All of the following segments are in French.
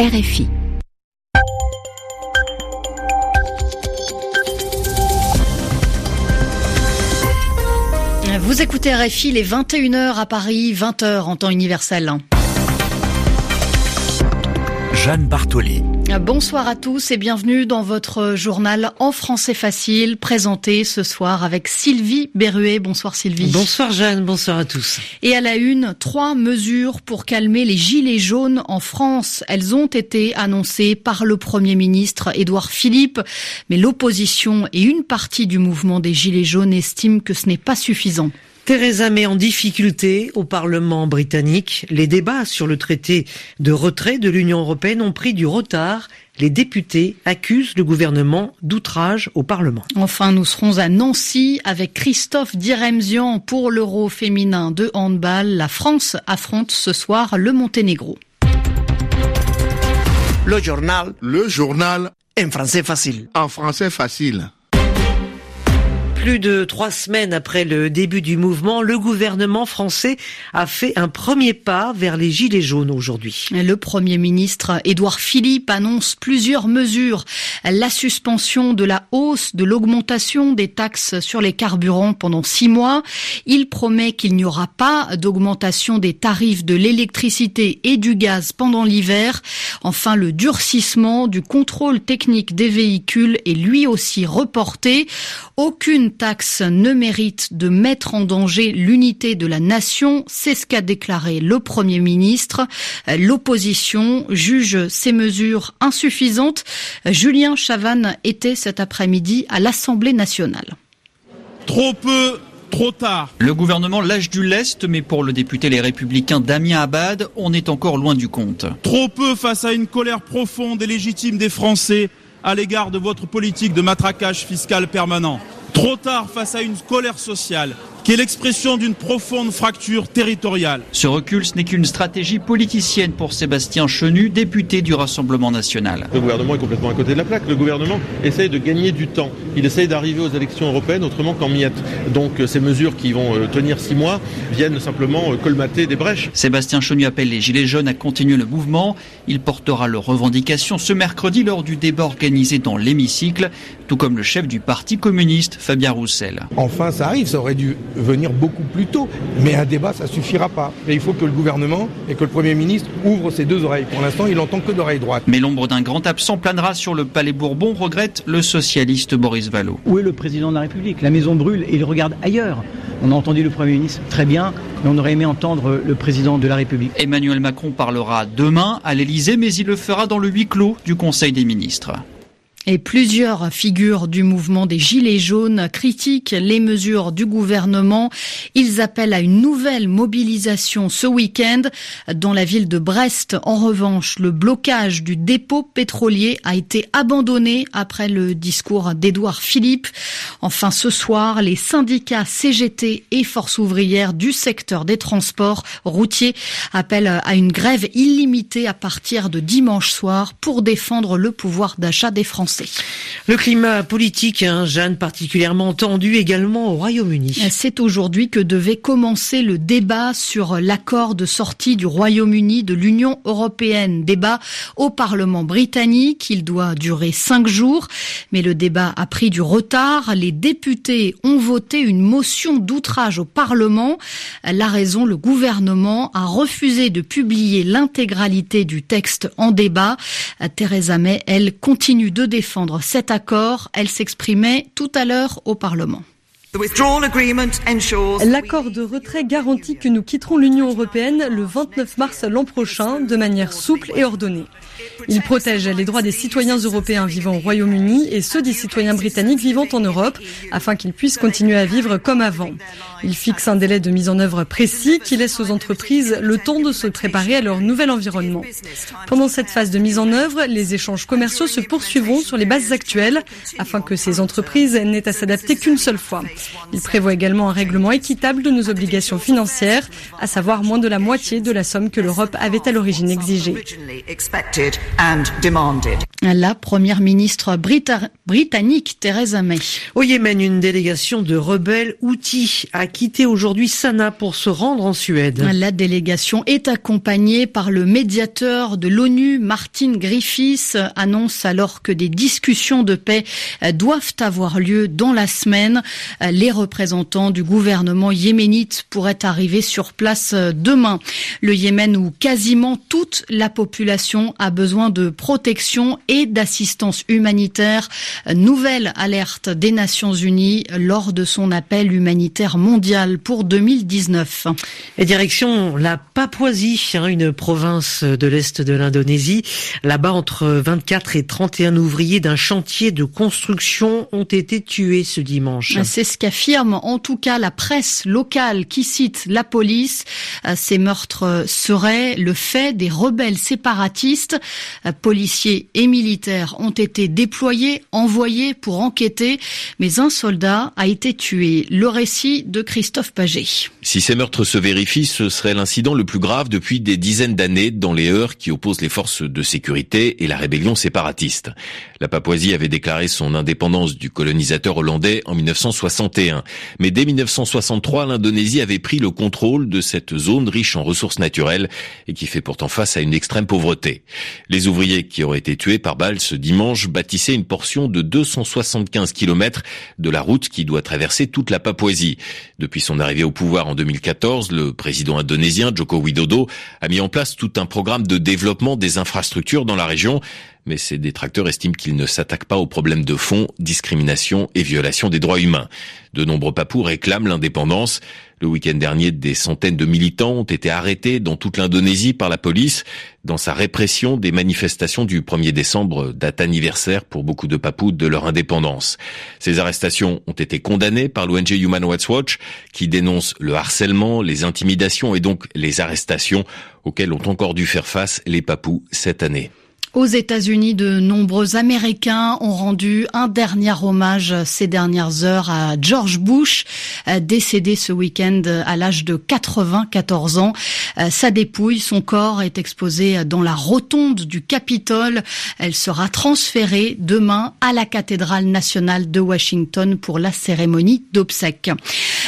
RFI. Vous écoutez RFI les 21h à Paris, 20h en temps universel. Jeanne Bartoli. Bonsoir à tous et bienvenue dans votre journal en français facile, présenté ce soir avec Sylvie Berruet. Bonsoir Sylvie. Bonsoir Jeanne, bonsoir à tous. Et à la une, trois mesures pour calmer les gilets jaunes en France. Elles ont été annoncées par le Premier ministre Édouard Philippe, mais l'opposition et une partie du mouvement des gilets jaunes estiment que ce n'est pas suffisant. Theresa May en difficulté au Parlement britannique. Les débats sur le traité de retrait de l'Union européenne ont pris du retard. Les députés accusent le gouvernement d'outrage au Parlement. Enfin, nous serons à Nancy avec Christophe Diremzian pour l'Euro féminin de handball. La France affronte ce soir le Monténégro. Le journal. Le journal. En français facile. En français facile. Plus de trois semaines après le début du mouvement, le gouvernement français a fait un premier pas vers les gilets jaunes aujourd'hui. Le Premier ministre Édouard Philippe annonce plusieurs mesures. La suspension de la hausse de l'augmentation des taxes sur les carburants pendant six mois. Il promet qu'il n'y aura pas d'augmentation des tarifs de l'électricité et du gaz pendant l'hiver. Enfin, le durcissement du contrôle technique des véhicules est lui aussi reporté. Taxe ne mérite de mettre en danger l'unité de la nation, c'est ce qu'a déclaré le Premier ministre. L'opposition juge ces mesures insuffisantes. Julien Chavannes était cet après-midi à l'Assemblée nationale. Trop peu Trop tard. Le gouvernement lâche du lest, mais pour le député Les Républicains Damien Abad, on est encore loin du compte. Trop peu face à une colère profonde et légitime des Français à l'égard de votre politique de matraquage fiscal permanent. Trop tard face à une colère sociale qui est l'expression d'une profonde fracture territoriale. Ce recul, ce n'est qu'une stratégie politicienne pour Sébastien Chenu, député du Rassemblement national. Le gouvernement est complètement à côté de la plaque. Le gouvernement essaye de gagner du temps. Il essaye d'arriver aux élections européennes autrement qu'en miettes. Donc euh, ces mesures qui vont euh, tenir six mois viennent simplement euh, colmater des brèches. Sébastien Chenu appelle les Gilets jaunes à continuer le mouvement. Il portera leurs revendications ce mercredi lors du débat organisé dans l'hémicycle, tout comme le chef du Parti communiste, Fabien Roussel. Enfin, ça arrive, ça aurait dû venir beaucoup plus tôt. Mais un débat, ça suffira pas. Et il faut que le gouvernement et que le Premier ministre ouvrent ses deux oreilles. Pour l'instant, il n'entend que d'oreille droite. Mais l'ombre d'un grand absent planera sur le Palais Bourbon, regrette le socialiste Boris Vallot. Où est le président de la République? La maison brûle et il regarde ailleurs. On a entendu le Premier ministre très bien, mais on aurait aimé entendre le président de la République. Emmanuel Macron parlera demain à l'Elysée, mais il le fera dans le huis clos du Conseil des ministres. Et plusieurs figures du mouvement des Gilets jaunes critiquent les mesures du gouvernement. Ils appellent à une nouvelle mobilisation ce week-end. Dans la ville de Brest, en revanche, le blocage du dépôt pétrolier a été abandonné après le discours d'Édouard Philippe. Enfin, ce soir, les syndicats CGT et Force ouvrière du secteur des transports routiers appellent à une grève illimitée à partir de dimanche soir pour défendre le pouvoir d'achat des Français. Le climat politique, hein, Jeanne, particulièrement tendu également au Royaume-Uni. C'est aujourd'hui que devait commencer le débat sur l'accord de sortie du Royaume-Uni de l'Union européenne. Débat au Parlement britannique. Il doit durer cinq jours, mais le débat a pris du retard. Les députés ont voté une motion d'outrage au Parlement. La raison, le gouvernement a refusé de publier l'intégralité du texte en débat. Theresa May, elle, continue de défendre défendre cet accord. Elle s'exprimait tout à l'heure au Parlement. L'accord de retrait garantit que nous quitterons l'Union européenne le 29 mars l'an prochain de manière souple et ordonnée. Il protège les droits des citoyens européens vivant au Royaume-Uni et ceux des citoyens britanniques vivant en Europe afin qu'ils puissent continuer à vivre comme avant. Il fixe un délai de mise en œuvre précis qui laisse aux entreprises le temps de se préparer à leur nouvel environnement. Pendant cette phase de mise en œuvre, les échanges commerciaux se poursuivront sur les bases actuelles afin que ces entreprises n'aient à s'adapter qu'une seule fois. Il prévoit également un règlement équitable de nos obligations financières, à savoir moins de la moitié de la somme que l'Europe avait à l'origine exigée. La première ministre britannique Theresa May. Au Yémen, une délégation de rebelles outils a quitté aujourd'hui Sanaa pour se rendre en Suède. La délégation est accompagnée par le médiateur de l'ONU, Martin Griffiths, annonce alors que des discussions de paix doivent avoir lieu dans la semaine. Les représentants du gouvernement yéménite pourraient arriver sur place demain. Le Yémen où quasiment toute la population a besoin de protection et d'assistance humanitaire. Nouvelle alerte des Nations Unies lors de son appel humanitaire mondial pour 2019. Et direction la Papouasie, hein, une province de l'est de l'Indonésie. Là-bas, entre 24 et 31 ouvriers d'un chantier de construction ont été tués ce dimanche. C'est ce qu'affirme en tout cas la presse locale qui cite la police. Ces meurtres seraient le fait des rebelles séparatistes. Policiers et militaires ont été déployés, envoyés pour enquêter, mais un soldat a été tué. Le récit de Christophe Paget. Si ces meurtres se vérifient, ce serait l'incident le plus grave depuis des dizaines d'années dans les heures qui opposent les forces de sécurité et la rébellion séparatiste. La Papouasie avait déclaré son indépendance du colonisateur hollandais en 1961. Mais dès 1963, l'Indonésie avait pris le contrôle de cette zone riche en ressources naturelles et qui fait pourtant face à une extrême pauvreté. Les ouvriers qui auraient été tués par balle ce dimanche bâtissaient une portion de 275 km de la route qui doit traverser toute la Papouasie. Depuis son arrivée au pouvoir en 2014, le président indonésien Joko Widodo a mis en place tout un programme de développement des infrastructures dans la région mais ses détracteurs estiment qu'il ne s'attaque pas aux problèmes de fond, discrimination et violation des droits humains. De nombreux papous réclament l'indépendance. Le week-end dernier, des centaines de militants ont été arrêtés dans toute l'Indonésie par la police dans sa répression des manifestations du 1er décembre, date anniversaire pour beaucoup de papous de leur indépendance. Ces arrestations ont été condamnées par l'ONG Human Rights Watch qui dénonce le harcèlement, les intimidations et donc les arrestations auxquelles ont encore dû faire face les papous cette année. Aux États-Unis, de nombreux Américains ont rendu un dernier hommage ces dernières heures à George Bush, euh, décédé ce week-end à l'âge de 94 ans. Euh, sa dépouille, son corps est exposé dans la rotonde du Capitole. Elle sera transférée demain à la cathédrale nationale de Washington pour la cérémonie d'obsèques.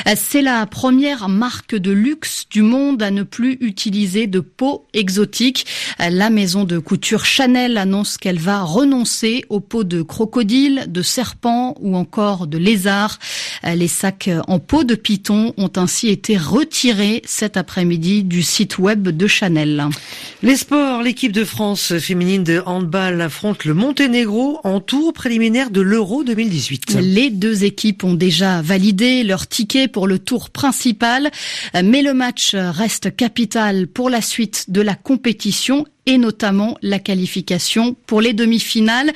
Euh, c'est la première marque de luxe du monde à ne plus utiliser de peau exotique. La maison de couture Chanel Chanel annonce qu'elle va renoncer aux peaux de crocodile, de serpent ou encore de lézard. Les sacs en peau de python ont ainsi été retirés cet après-midi du site web de Chanel. Les sports, l'équipe de France féminine de handball affronte le Monténégro en tour préliminaire de l'Euro 2018. Les deux équipes ont déjà validé leur ticket pour le tour principal, mais le match reste capital pour la suite de la compétition et notamment la qualification pour les demi-finales.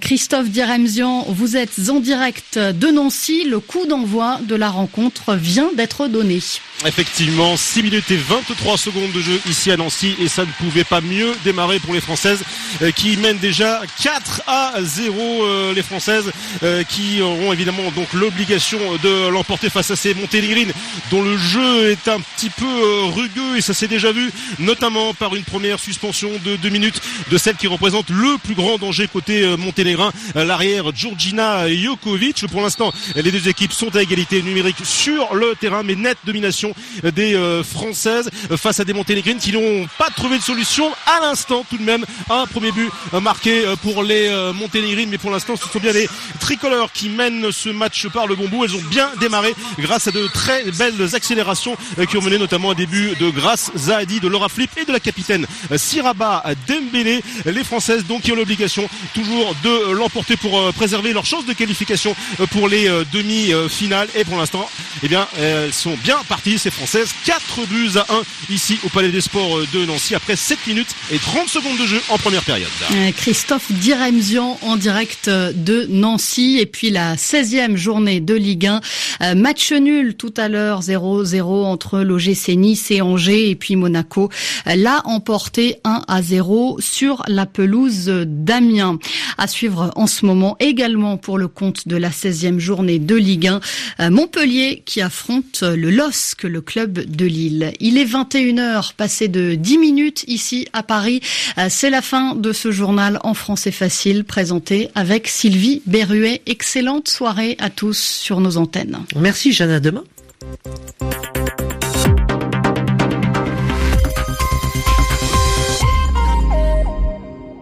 Christophe Diremzian, vous êtes en direct de Nancy. Le coup d'envoi de la rencontre vient d'être donné. Effectivement, 6 minutes et 23 secondes de jeu ici à Nancy et ça ne pouvait pas mieux démarrer pour les Françaises euh, qui mènent déjà 4 à 0 euh, les Françaises euh, qui auront évidemment donc l'obligation de l'emporter face à ces Monténégrines dont le jeu est un petit peu rugueux et ça s'est déjà vu notamment par une première suspension de 2 minutes de celle qui représente le plus grand danger côté monténégrin l'arrière Georgina Jokovic. Pour l'instant les deux équipes sont à égalité numérique sur le terrain mais nette domination des euh, Françaises face à des Monténégrines qui n'ont pas trouvé de solution à l'instant tout de même. Un premier but euh, marqué euh, pour les Monténégrines, mais pour l'instant ce sont bien les tricolores qui mènent ce match par le bon bout. Elles ont bien démarré grâce à de très belles accélérations qui ont mené notamment un début de Grâce Zahadi, de Laura Flip et de la capitaine Siraba Dembélé. Les Françaises donc qui ont l'obligation toujours de l'emporter pour préserver leur chance de qualification pour les demi-finales. Et pour l'instant, eh bien, elles sont bien parties ces Françaises. 4 buts à 1 ici au Palais des Sports de Nancy après 7 minutes et 30 secondes de jeu en première période. Euh, Christophe Diremzian en direct de Nancy et puis la 16e journée de Ligue 1. Euh, match nul tout à l'heure 0-0 entre l'OGC Nice et Angers et puis Monaco euh, l'a emporté 1 à 0 sur la pelouse d'Amiens. À suivre en ce moment également pour le compte de la 16e journée de Ligue 1. Montpellier qui affronte le LOSC le club de Lille. Il est 21h, passé de 10 minutes ici à Paris. Euh, c'est la fin de ce journal en français facile présenté avec Sylvie Berruet. Excellente soirée à tous sur nos antennes. Merci Jeanne, à demain.